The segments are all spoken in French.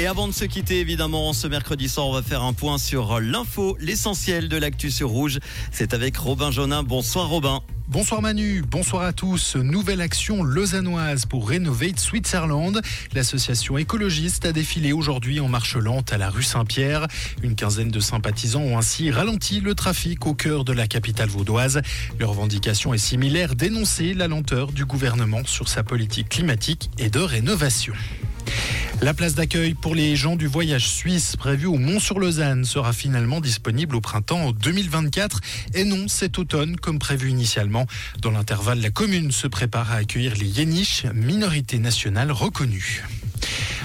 Et avant de se quitter, évidemment, ce mercredi soir, on va faire un point sur l'info, l'essentiel de l'actu sur Rouge. C'est avec Robin Jonin. Bonsoir Robin. Bonsoir Manu, bonsoir à tous. Nouvelle action lausannoise pour Renovate Switzerland. L'association écologiste a défilé aujourd'hui en marche lente à la rue Saint-Pierre. Une quinzaine de sympathisants ont ainsi ralenti le trafic au cœur de la capitale vaudoise. Leur revendication est similaire, dénoncer la lenteur du gouvernement sur sa politique climatique et de rénovation. La place d'accueil pour les gens du voyage suisse prévue au Mont-sur-Lausanne sera finalement disponible au printemps 2024 et non cet automne comme prévu initialement. Dans l'intervalle, la commune se prépare à accueillir les Yéniches, minorité nationale reconnue.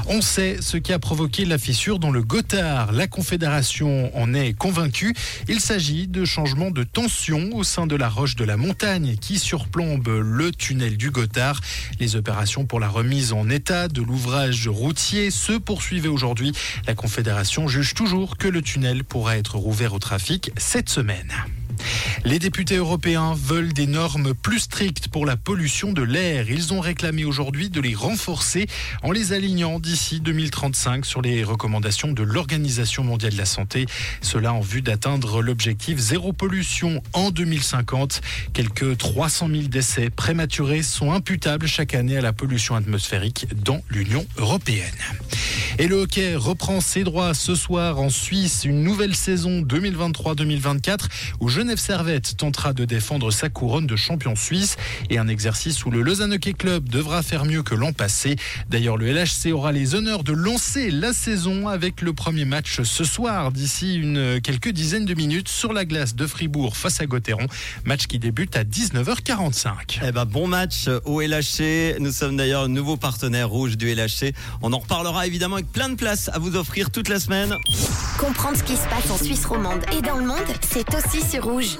On sait ce qui a provoqué la fissure dans le Gothard. La Confédération en est convaincue. Il s'agit de changements de tension au sein de la roche de la montagne qui surplombe le tunnel du Gothard. Les opérations pour la remise en état de l'ouvrage routier se poursuivaient aujourd'hui. La Confédération juge toujours que le tunnel pourra être rouvert au trafic cette semaine. Les députés européens veulent des normes plus strictes pour la pollution de l'air. Ils ont réclamé aujourd'hui de les renforcer en les alignant d'ici 2035 sur les recommandations de l'Organisation mondiale de la santé. Cela en vue d'atteindre l'objectif zéro pollution en 2050. Quelques 300 000 décès prématurés sont imputables chaque année à la pollution atmosphérique dans l'Union européenne. Et le hockey reprend ses droits ce soir en Suisse. Une nouvelle saison 2023-2024 où Genève Servette tentera de défendre sa couronne de champion suisse et un exercice où le Lausanne Hockey Club devra faire mieux que l'an passé. D'ailleurs, le LHC aura les honneurs de lancer la saison avec le premier match ce soir d'ici une quelques dizaines de minutes sur la glace de Fribourg face à Gauthieron. Match qui débute à 19h45. Eh ben, bon match au LHC. Nous sommes d'ailleurs nouveau partenaire rouge du LHC. On en reparlera évidemment plein de places à vous offrir toute la semaine. Comprendre ce qui se passe en Suisse romande et dans le monde, c'est aussi sur Rouge.